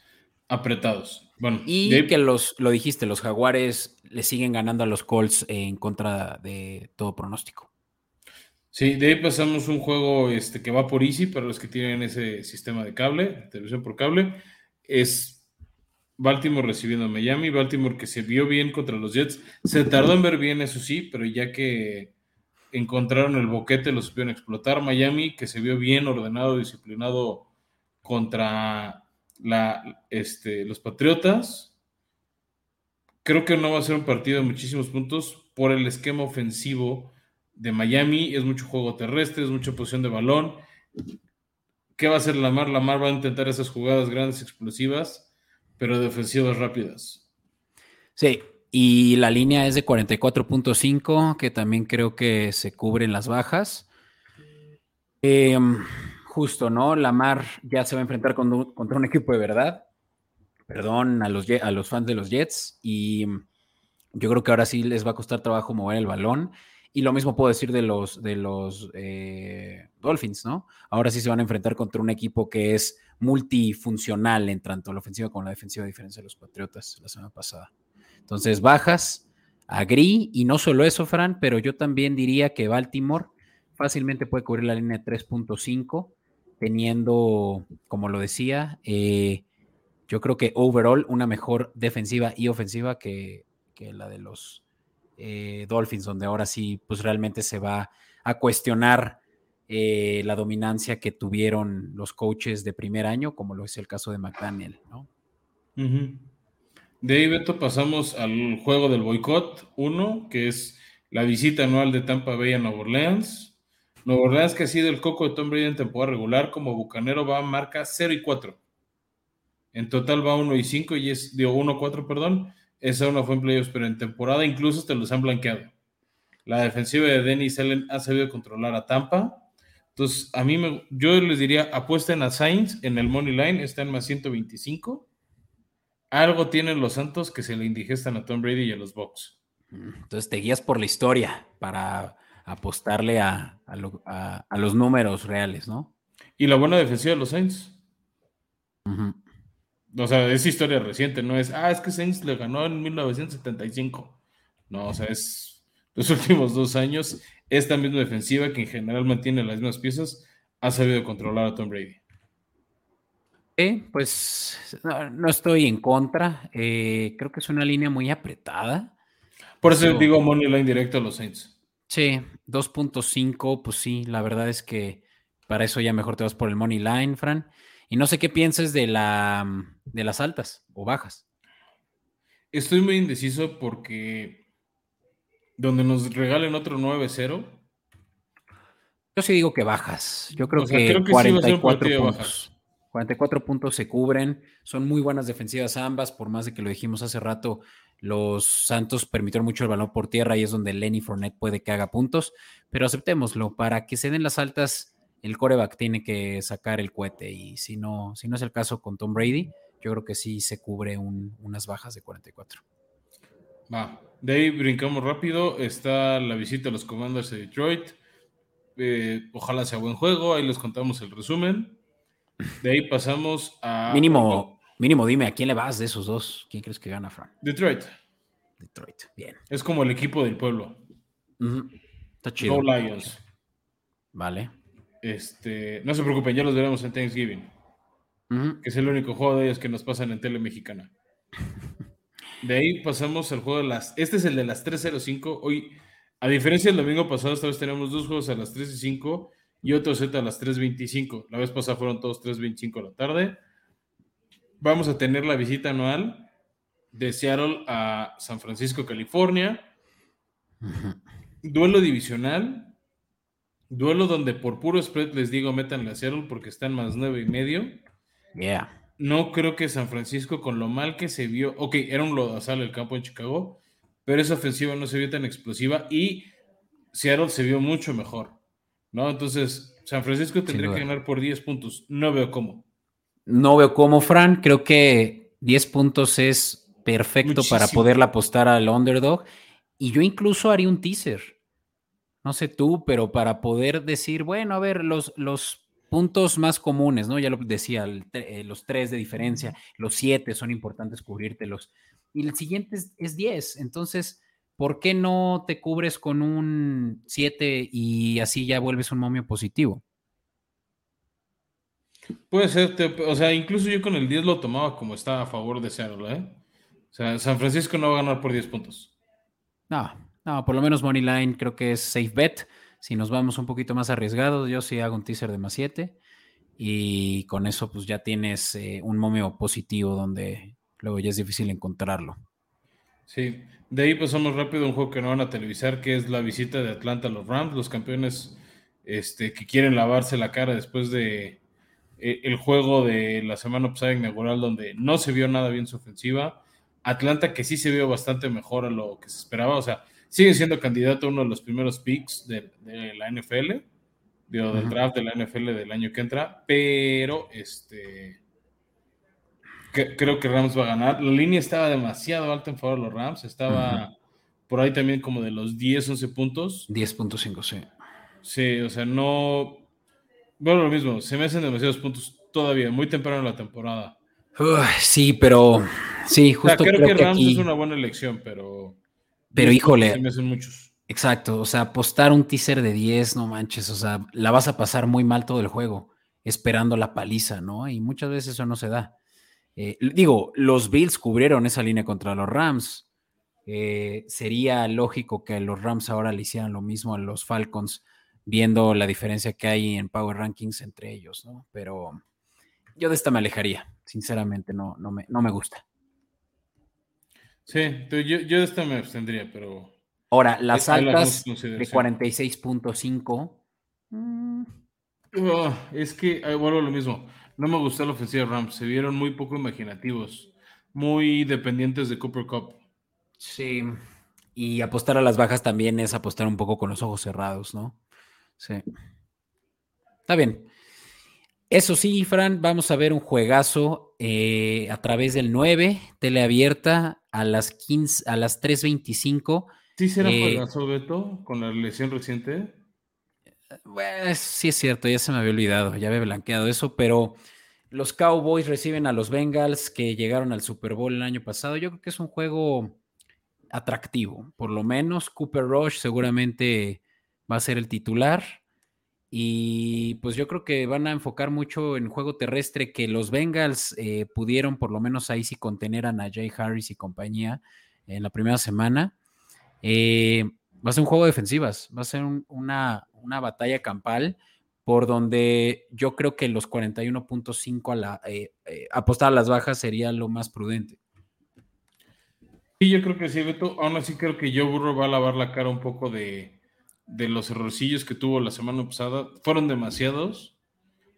apretados. Bueno, y que los, lo dijiste, los Jaguares le siguen ganando a los Colts en contra de todo pronóstico. Sí, de ahí pasamos un juego este, que va por Easy para los que tienen ese sistema de cable, televisión por cable. Es Baltimore recibiendo a Miami. Baltimore que se vio bien contra los Jets. Se tardó en ver bien, eso sí, pero ya que encontraron el boquete, lo supieron explotar. Miami que se vio bien ordenado, disciplinado contra la, este, los Patriotas. Creo que no va a ser un partido de muchísimos puntos por el esquema ofensivo de Miami. Es mucho juego terrestre, es mucha posición de balón. ¿Qué va a hacer Lamar? Lamar va a intentar esas jugadas grandes, explosivas, pero defensivas rápidas. Sí, y la línea es de 44.5, que también creo que se cubren las bajas. Em, justo, ¿no? Lamar ya se va a enfrentar contra un equipo de verdad. Perdón a los, a los fans de los Jets. Y yo creo que ahora sí les va a costar trabajo mover el balón. Y lo mismo puedo decir de los, de los eh, Dolphins, ¿no? Ahora sí se van a enfrentar contra un equipo que es multifuncional en tanto la ofensiva como la defensiva, a diferencia de los Patriotas la semana pasada. Entonces, bajas, agri, y no solo eso, Fran, pero yo también diría que Baltimore fácilmente puede cubrir la línea de 3.5, teniendo, como lo decía, eh, yo creo que overall una mejor defensiva y ofensiva que, que la de los eh, Dolphins, donde ahora sí, pues realmente se va a cuestionar eh, la dominancia que tuvieron los coaches de primer año, como lo es el caso de McDaniel, ¿no? De ahí, Beto, pasamos al juego del boicot 1, que es la visita anual de Tampa Bay a Nueva Orleans. Nueva Orleans, que ha sido el coco de Tom Brady en temporada regular, como bucanero va a marca 0 y 4. En total va 1 y 5 y es, digo, 1-4, perdón, esa no fue en playoffs, pero en temporada incluso te los han blanqueado. La defensiva de Dennis Allen ha sabido controlar a Tampa. Entonces, a mí me, yo les diría, apuesten a Sainz en el Money Line, está en más 125. Algo tienen los Santos que se le indigestan a Tom Brady y a los Bucks. Entonces te guías por la historia para apostarle a, los números reales, ¿no? Y la buena defensiva de los Saints. O sea, es historia reciente, no es, ah, es que Saints le ganó en 1975. No, o sea, es los últimos dos años, esta misma defensiva que en general mantiene las mismas piezas, ha sabido controlar a Tom Brady. Sí, pues no, estoy en contra. Eh, creo que es una línea muy apretada. Por eso digo money line directo a los Saints. Sí, 2.5, pues sí, la verdad es que para eso ya mejor te vas por el money line, Fran. Y no sé qué pienses de, la, de las altas o bajas. Estoy muy indeciso porque donde nos regalen otro 9-0. Yo sí digo que bajas. Yo creo que, 44 puntos. 44 puntos se cubren. Son muy buenas defensivas ambas, por más de que lo dijimos hace rato. Los Santos permitieron mucho el balón por tierra y es donde Lenny Fournette puede que haga puntos. Pero aceptémoslo, para que se den las altas, el coreback tiene que sacar el cohete y si no, si no es el caso con Tom Brady, yo creo que sí se cubre unas bajas de 44. Va, de ahí brincamos rápido, está la visita a los Commanders de Detroit, eh, ojalá sea buen juego, ahí les contamos el resumen. De ahí pasamos a... Mínimo, mínimo dime, ¿a quién le vas de esos dos? ¿Quién crees que gana, Frank? Detroit. Detroit, bien. Es como el equipo del pueblo. Está chido. Go Lions. Vale. Este, no se preocupen, ya los veremos en Thanksgiving. Que es el único juego de ellos que nos pasan en tele mexicana. De ahí pasamos al juego de las. Este es el de las 3.05. Hoy, a diferencia del domingo pasado, esta vez tenemos dos juegos a las 3.05 y otro set a las 3.25. La vez pasada fueron todos 3.25 de la tarde. Vamos a tener la visita anual de Seattle a San Francisco, California. Duelo divisional Duelo donde por puro spread les digo metan a Seattle porque están más nueve y medio. Yeah. No creo que San Francisco, con lo mal que se vio, ok, era un lodazal el campo en Chicago, pero esa ofensiva no se vio tan explosiva y Seattle se vio mucho mejor, ¿no? Entonces, San Francisco tendría que ganar por 10 puntos. No veo cómo. No veo cómo, Fran. Creo que 10 puntos es perfecto para poderla apostar al underdog. Y yo incluso haría un teaser no sé tú, pero para poder decir, bueno, a ver, los, los puntos más comunes, ¿no? Ya lo decía, eh, los tres de diferencia, los siete son importantes cubrírtelos. Y el siguiente es, 10. Entonces, ¿por qué no te cubres con un 7 y así ya vuelves un momio positivo? Puede ser, o sea, incluso yo con el 10 lo tomaba como está a favor de Seattle, ¿eh? O sea, San Francisco no va a ganar por 10 puntos. No, no, por lo menos Moneyline creo que es safe bet. Si nos vamos un poquito más arriesgados, yo sí hago un teaser de más 7 y con eso pues ya tienes eh, un momio positivo donde luego ya es difícil encontrarlo. Sí, de ahí pasamos rápido a un juego que no van a televisar, que es la visita de Atlanta a los Rams, los campeones este, que quieren lavarse la cara después de eh, el juego de la semana pasada inaugural donde no se vio nada bien su ofensiva. Atlanta que sí se vio bastante mejor a lo que se esperaba, o sea, sigue siendo candidato a uno de los primeros picks de, la NFL, del draft de la NFL del año que entra, pero este creo que Rams va a ganar. La línea estaba demasiado alta en favor de los Rams, estaba por ahí también como de los 10, 11 puntos. 10.5, sí. Sí, o sea, no. Bueno, lo mismo, se me hacen demasiados puntos todavía, muy temprano en la temporada. sí, pero sí, justo. creo, que, Rams es una buena elección, pero. Pero híjole. Muchos. Exacto, o sea, apostar un teaser de 10, no manches, o sea, la vas a pasar muy mal todo el juego, esperando la paliza, ¿no? Y muchas veces eso no se da. Eh, digo, los Bills cubrieron esa línea contra los Rams. Eh, sería lógico que los Rams ahora le hicieran lo mismo a los Falcons, viendo la diferencia que hay en Power Rankings entre ellos, ¿no? Pero yo de esta me alejaría, sinceramente, no, no, me, no me gusta. Sí, yo, yo de esta me abstendría, pero. Ahora, las altas de 46.5. Mm. Ah, es que vuelvo a lo mismo. No me gustó la ofensiva de Rams. Se vieron muy poco imaginativos, muy dependientes de Cooper Cup. Sí. Y apostar a las bajas también es apostar un poco con los ojos cerrados, ¿no? Sí. Está bien. Eso sí, Fran, vamos a ver un juegazo eh, a través del 9, teleabierta a las 15, a las 3.25. ¿Sí será eh, juegazo, Beto, con la lesión reciente? Bueno, sí es cierto, ya se me había olvidado, ya había blanqueado eso, pero los Cowboys reciben a los Bengals que llegaron al Super Bowl el año pasado. Yo creo que es un juego atractivo, por lo menos Cooper Rush seguramente va a ser el titular. Y pues yo creo que van a enfocar mucho en juego terrestre, que los Bengals eh, pudieron por lo menos ahí sí contener a Najee Harris y compañía en la primera semana. Eh, va a ser un juego de defensivas, va a ser una, una, batalla campal por donde yo creo que los 41.5 a la eh, apostar a las bajas sería lo más prudente. Sí, yo creo que sí, Beto. Aún así creo que Joe Burrow va a lavar la cara un poco de, de los errorcillos que tuvo la semana pasada. Fueron demasiados.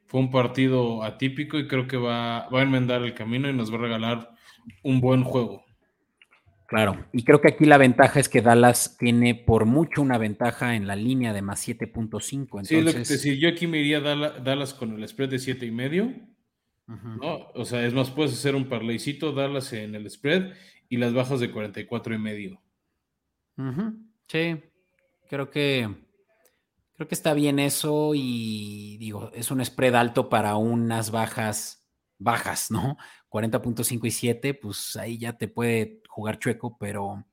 Fue un partido atípico y creo que va, va a enmendar el camino y nos va a regalar un buen juego. Claro, y creo que aquí la ventaja es que Dallas tiene por mucho una ventaja en la línea de más 7.5. Sí, lo que te yo aquí me iría Dallas con el spread de 7 y medio. O sea, es más, puedes hacer un parleycito, Dallas en el spread y las bajas de 44 y medio. Sí, creo que creo que está bien eso y digo, es un spread alto para unas bajas bajas, ¿no? 40.5 y 7, pues ahí ya te puede jugar chueco, pero,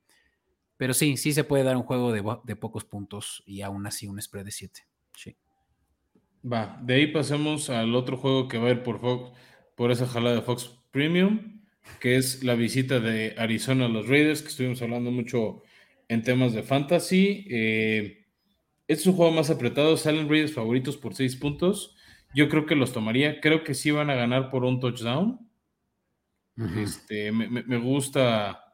pero sí, sí se puede dar un juego de, pocos puntos y aún así un spread de 7. Sí. Va, de ahí pasemos al otro juego que va a ir por Fox, por esa jalada de Fox Premium, que es la visita de Arizona a los Raiders, que estuvimos hablando mucho en temas de fantasy. Eh, es un juego más apretado, salen Raiders favoritos por 6 puntos. Yo creo que los tomaría, creo que sí van a ganar por un touchdown. este, me, gusta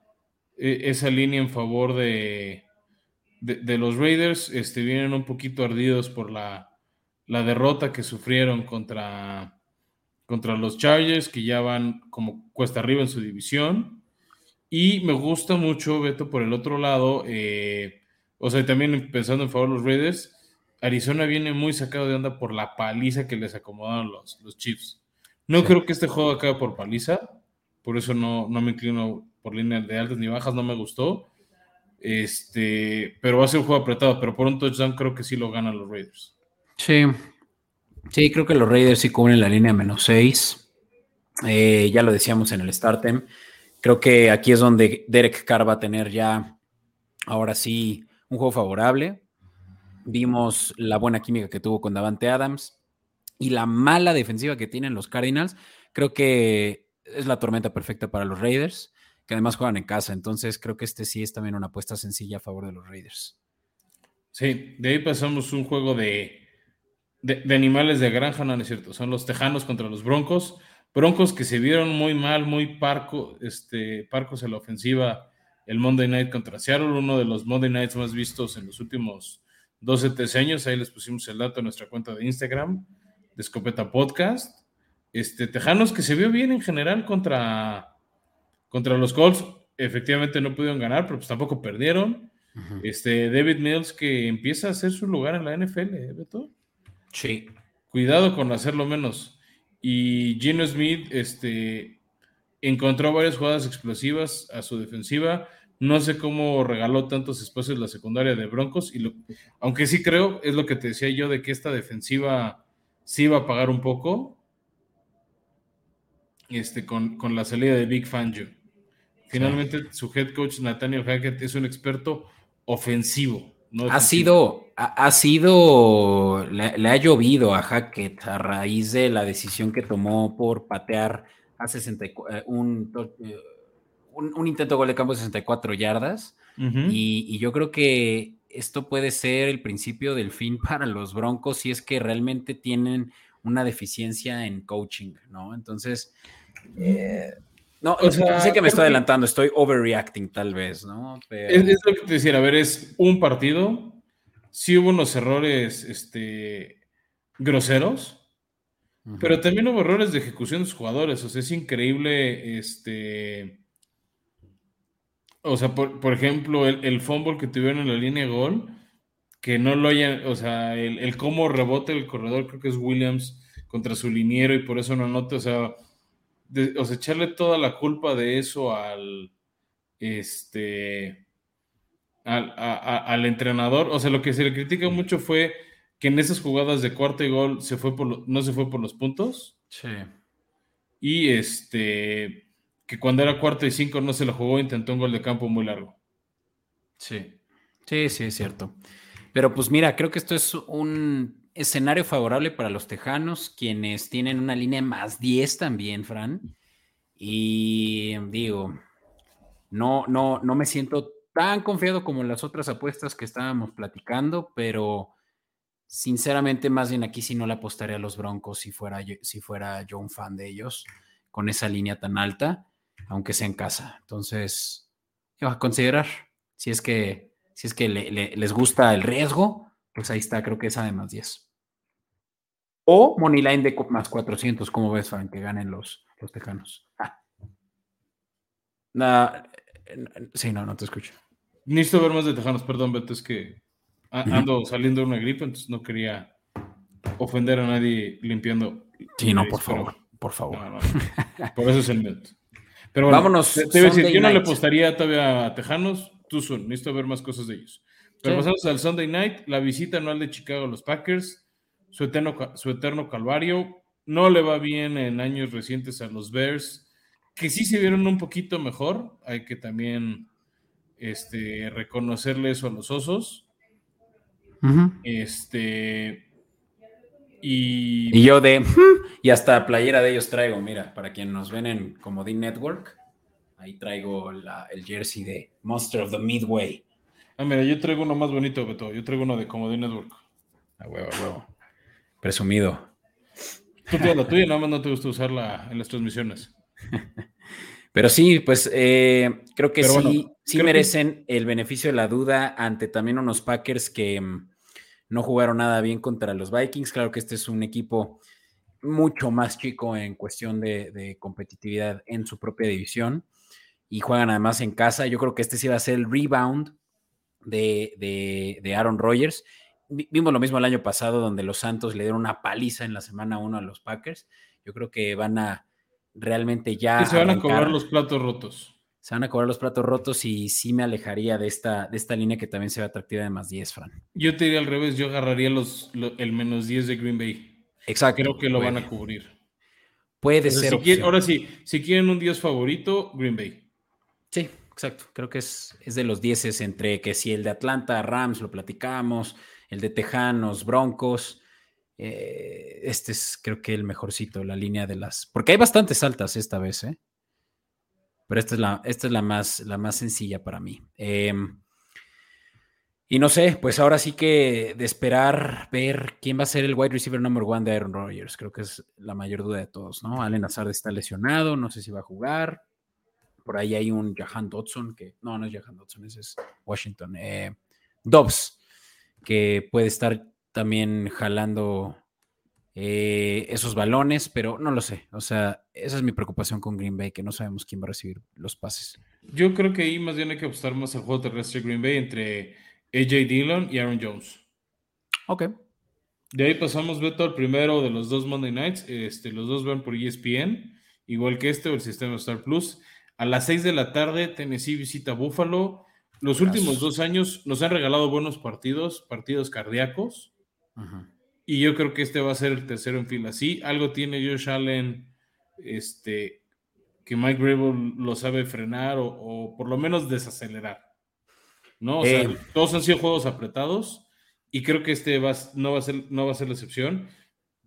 e, esa línea en favor de, de, los Raiders. Este, vienen un poquito ardidos por la, derrota que sufrieron contra, contra los Chargers, que ya van como cuesta arriba en su división. Y me gusta mucho, Beto, por el otro lado, eh, o sea, también pensando en favor de los Raiders, Arizona viene muy sacado de onda por la paliza que les acomodaron los, los Chiefs. No creo que este juego acabe por paliza, por eso no, no me inclino por línea de altas ni bajas, no me gustó. Este, pero va a ser un juego apretado, pero por un touchdown creo que sí lo ganan los Raiders. Sí. Sí, creo que los Raiders sí cubren la línea menos 6. Eh, ya lo decíamos en el Startem. Creo que aquí es donde Derek Carr va a tener ya, ahora sí, un juego favorable. Vimos la buena química que tuvo con Davante Adams y la mala defensiva que tienen los Cardinals. Creo que es la tormenta perfecta para los Raiders, que además juegan en casa. Entonces creo que este sí es también una apuesta sencilla a favor de los Raiders. Sí, de ahí pasamos un juego de, de, animales de granja, no, es cierto. Son los Tejanos contra los Broncos. Broncos que se vieron muy mal, muy parco, este, parcos en la ofensiva el Monday Night contra Seattle, uno de los Monday Nights más vistos en los últimos 12, 13 años. Ahí les pusimos el dato en nuestra cuenta de Instagram, de Escopeta Podcast. Este, Tejanos que se vio bien en general contra, contra los Colts. Efectivamente no pudieron ganar, pero pues tampoco perdieron. Este, David Mills que empieza a hacer su lugar en la NFL, ¿eh, Beto? Sí. Cuidado con hacerlo menos. Y Gino Smith este, encontró varias jugadas explosivas a su defensiva. No sé cómo regaló tantos espacios la secundaria de Broncos. Y aunque sí creo, es lo que te decía yo, de que esta defensiva sí va a pagar un poco. Este, con, la salida de Big Fangio. Finalmente, su head coach Nathaniel Hackett es un experto ofensivo. ha sido, ha, sido, le, ha llovido a Hackett a raíz de la decisión que tomó por patear a 64, eh, un, eh, un, un, intento de gol de campo de 64 yardas. y, yo creo que esto puede ser el principio del fin para los Broncos si es que realmente tienen una deficiencia en coaching, ¿no? Entonces, eh, no, sé que me estoy adelantando, estoy overreacting tal vez, ¿no? Es, lo que te decía, a ver, es un partido, sí hubo unos errores este, groseros, pero también hubo errores de ejecución de los jugadores. O sea, es increíble. Este. O sea, por, ejemplo, el, fumble que tuvieron en la línea de gol, que no lo hayan. O sea, el, cómo rebote el corredor, creo que es Williams contra su liniero y por eso no anota. O sea, o sea, echarle toda la culpa de eso al. Este. Al, al entrenador. O sea, lo que se le critica mucho fue que en esas jugadas de cuarto y gol se fue por no se fue por los puntos. Sí. Y este que cuando era cuarto y cinco no se lo jugó, intentó un gol de campo muy largo. Sí. Sí, sí, es cierto. Pero pues mira, creo que esto es un escenario favorable para los tejanos, quienes tienen una línea más 10 también, Fran. Y digo, no, no, no me siento tan confiado como las otras apuestas que estábamos platicando, pero Sinceramente, más bien aquí sí no le apostaría a los Broncos si fuera, si fuera yo un fan de ellos, con esa línea tan alta, aunque sea en casa. Entonces, a considerar, si es que, si es que les gusta el riesgo, pues ahí está, creo que es además 10. O Moneyline de más 400, como ves, Frank, que ganen los, los tejanos. Ah. sí, no, no te escucho. Necesito ver más de tejanos, perdón, Beto, es que ando saliendo de una gripe, entonces no quería ofender a nadie limpiando. Sí, no, por favor, por favor. por eso es el net. Pero bueno, Vámonos. Te, decir, yo no le apostaría todavía a Tejanos, tú son, necesito ver más cosas de ellos. Pero pasamos al Sunday night, la visita anual de Chicago a los Packers, su eterno, su eterno calvario. No le va bien en años recientes a los Bears, que sí se vieron un poquito mejor. Hay que también este, reconocerle eso a los osos. Este. Y... y... yo de. Y hasta playera de ellos traigo, mira, para quien nos ven en Comodín Network, ahí traigo el jersey de Monster of the Midway. Ah, mira, yo traigo uno más bonito, Beto. Yo traigo uno de Comodín Network. A huevo, a huevo. Presumido. Tú tienes la tuya, nada más no te gusta usarla en las transmisiones. Pero sí, pues eh, creo que sí, sí merecen el beneficio de la duda ante también unos Packers que mm, no jugaron nada bien contra los Vikings. Claro que este es un equipo mucho más chico en cuestión de, competitividad en su propia división y juegan además en casa. Yo creo que este sí va a ser el rebound de, Aaron Rodgers. Vimos lo mismo el año pasado donde los Santos le dieron una paliza en la semana 1 a los Packers. Yo creo que van a realmente ya... se van a cobrar los platos rotos se van a cobrar los platos rotos y sí me alejaría de esta, de esta línea que también se ve atractiva de más 10, Fran. Yo te diría al revés, yo agarraría los, el menos 10 de Green Bay. Exacto. Creo que lo van a cubrir. Puede ser. ahora sí, si quieren un 10 favorito, Green Bay. Sí, exacto. Creo que es, es de los 10 entre que si el de Atlanta, Rams, lo platicamos, el de Tejanos, Broncos. Eh, este es creo que el mejorcito, la línea de las... Porque hay bastantes altas esta vez, ¿eh? Pero esta es la, esta es la, más, la más sencilla para mí. Em, y no sé, pues ahora sí que de esperar ver quién va a ser el wide receiver number one de Aaron Rodgers. Creo que es la mayor duda de todos, ¿no? Allen Azard está lesionado, no sé si va a jugar. Por ahí hay un Jahan Dodson, que no, no es Jahan Dodson, ese es Washington. Eh, Dobbs, que puede estar también jalando eh, esos balones, pero no lo sé. O sea, esa es mi preocupación con Green Bay, que no sabemos quién va a recibir los pases. Yo creo que ahí más bien hay que apostar más al juego terrestre Green Bay entre AJ Dillon y Aaron Jones. Ok. De ahí pasamos, Beto, al primero de los dos Monday Nights. Este, los dos van por ESPN, igual que este o el sistema Star Plus. A las 6 de la tarde, Tennessee visita Buffalo. Los últimos dos años nos han regalado buenos partidos, partidos cardíacos. Y yo creo que este va a ser el tercero en fila. Sí, algo tiene Josh Allen, este, que Mike Grable lo sabe frenar o por lo menos desacelerar. ¿no? O sea, eh. todos han sido juegos apretados y creo que este va, no, va a ser, no va a ser la excepción.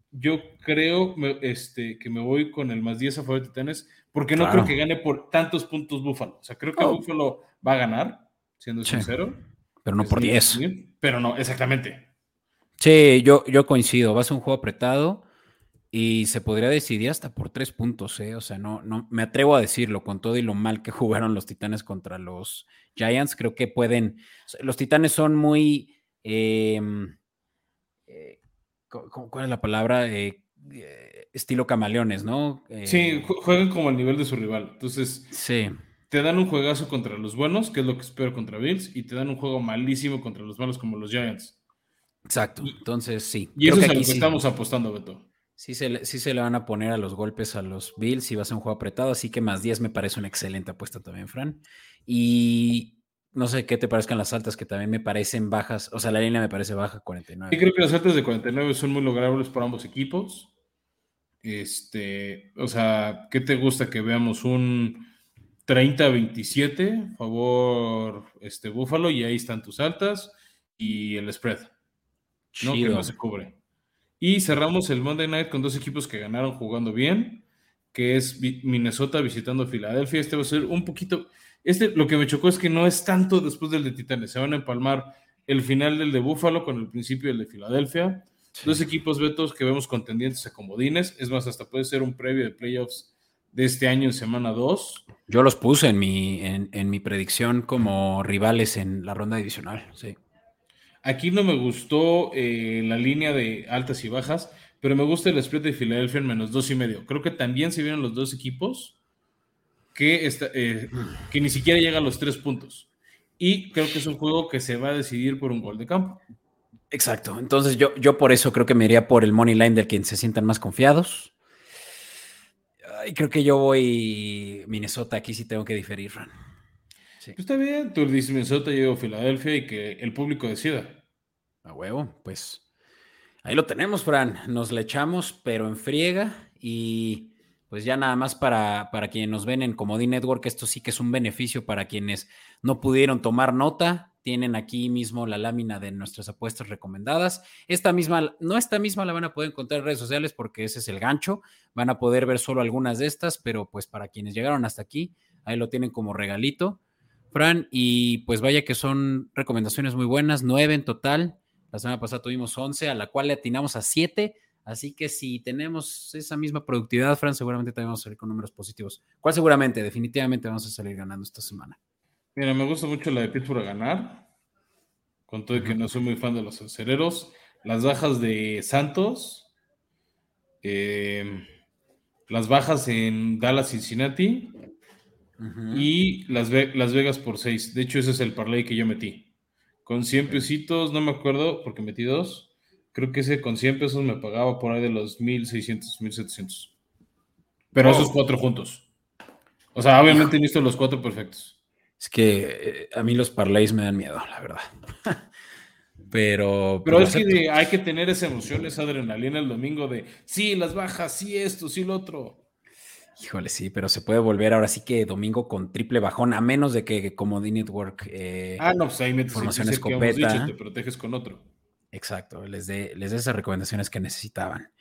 Yo creo este, que me voy con el más 10 a favor de Titanes porque no creo que gane por tantos puntos Búfalo. O sea, creo que oh. Búfalo va a ganar, siendo sincero. Pero no por 10. Pero no, exactamente. Sí, yo, yo coincido. Va a ser un juego apretado y se podría decidir hasta por tres puntos, ¿eh? O sea, no, no, me atrevo a decirlo con todo y lo mal que jugaron los Titanes contra los Giants. Creo que pueden. Los Titanes son muy. Em, eh, ¿Cuál es la palabra? Eh, eh, estilo camaleones, ¿no? sí, juegan como al nivel de su rival. Entonces, sí. te dan un juegazo contra los buenos, que es lo que espero contra Bills, y te dan un juego malísimo contra los malos como los Giants. Exacto. Entonces, sí. Y eso es a lo que estamos apostando, Beto. Sí se, le, sí se le van a poner a los golpes a los Bills y va a ser un juego apretado, así que más 10 me parece una excelente apuesta también, Fran. Y no sé qué te parezcan las altas, que también me parecen bajas. O sea, la línea me parece baja, 49. Sí, creo que las altas de 49 son muy logrables para ambos equipos. Este, o sea, ¿qué te gusta que veamos? Un 30-27, favor este Búfalo, y ahí están tus altas y el spread. ¿No? Que no se cubre. Y cerramos el Monday Night con dos equipos que ganaron jugando bien, que es Minnesota visitando Filadelfia. Este va a ser un poquito... Este, lo que me chocó es que no es tanto después del de Titanes. Se van a empalmar el final del de Buffalo con el principio del de Filadelfia. Dos equipos vetos que vemos contendientes a comodines. Es más, hasta puede ser un previo de playoffs de este año en semana 2. Yo los puse en mi, en, en mi predicción como rivales en la ronda divisional, sí. Aquí no me gustó eh, la línea de altas y bajas, pero me gusta el spread de Filadelfia en menos dos y medio. Creo que también se vieron los dos equipos que, eh, que ni siquiera llega a los tres puntos. Y creo que es un juego que se va a decidir por un gol de campo. Exacto. Entonces yo, yo por eso creo que me iría por el money line del quien se sientan más confiados. Y creo que yo voy Minnesota. Aquí sí tengo que diferir, Fran. Pues está bien, tú dices Minnesota, yo Filadelfia y que el público decida. A huevo, pues ahí lo tenemos, Fran. Nos le echamos, pero en friega. Y pues ya nada más para, para quienes nos ven en Comodín Network, esto sí que es un beneficio para quienes no pudieron tomar nota. Tienen aquí mismo la lámina de nuestras apuestas recomendadas. Esta misma, no esta misma la van a poder encontrar en redes sociales porque ese es el gancho. Van a poder ver solo algunas de estas, pero pues para quienes llegaron hasta aquí, ahí lo tienen como regalito. Fran, y pues vaya que son recomendaciones muy buenas, nueve en total. La semana pasada tuvimos once, a la cual le atinamos a siete. Así que si tenemos esa misma productividad, Fran, seguramente también vamos a salir con números positivos. ¿Cuál seguramente? Definitivamente vamos a salir ganando esta semana. Mira, me gusta mucho la de Pittsburgh a ganar, con todo y que no soy muy fan de los acereros. Las bajas de Santos, eh, las bajas en Dallas, Cincinnati, y Las, Las, Vegas por 6. De hecho, ese es el parlay que yo metí. Con 100 pesitos, no me acuerdo porque metí dos. Creo que ese con 100 pesos me pagaba por ahí de los 1600, 1700. Pero esos cuatro juntos. O sea, obviamente visto los cuatro perfectos. Es que eh, a mí los parlays me dan miedo, la verdad. Pero, pero es que hay que tener esa emoción, esa adrenalina el domingo de sí, las bajas, sí esto, sí lo otro. Híjole, sí, pero se puede volver ahora sí que domingo con triple bajón, a menos de que como The Network. Eh, ah, no, pues ahí metes formación escopeta. te proteges con otro. Exacto, les dé les esas recomendaciones que necesitaban.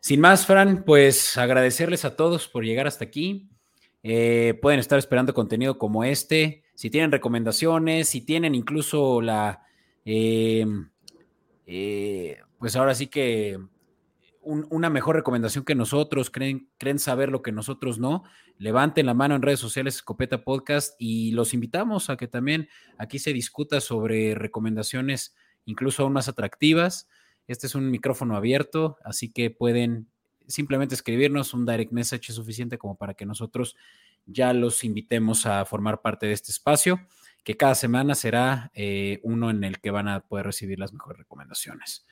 Sin más, Fran, pues agradecerles a todos por llegar hasta aquí. Eh, pueden estar esperando contenido como este. Si tienen recomendaciones, si tienen incluso la. Eh, pues ahora sí que una mejor recomendación que nosotros, creen, creen saber lo que nosotros no, levanten la mano en redes sociales Escopeta Podcast y los invitamos a que también aquí se discuta sobre recomendaciones incluso aún más atractivas. Este es un micrófono abierto, así que pueden simplemente escribirnos un direct message suficiente como para que nosotros ya los invitemos a formar parte de este espacio, que cada semana será eh, uno en el que van a poder recibir las mejores recomendaciones.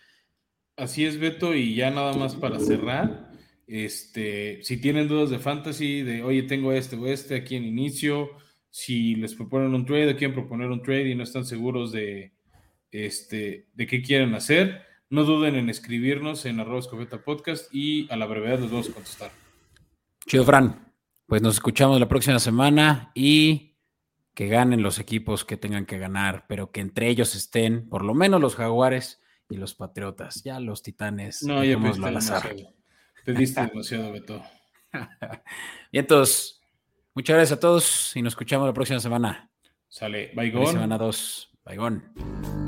Así es, Beto, y ya nada más para cerrar. Este, si tienen dudas de fantasy, de oye, tengo este o este aquí en inicio, si les proponen un trade o quieren proponer un trade y no están seguros de, este, de qué quieren hacer, no duden en escribirnos en arroba escopeta podcast y a la brevedad les vamos a contestar. Chido, Fran. Pues nos escuchamos la próxima semana y que ganen los equipos que tengan que ganar, pero que entre ellos estén por lo menos los jaguares y los Patriotas. Ya los Titanes. No, ya pediste demasiado. Pediste demasiado, Beto. y entonces, muchas gracias a todos y nos escuchamos la próxima semana. Sale, Baigón. Semana 2, Baigón.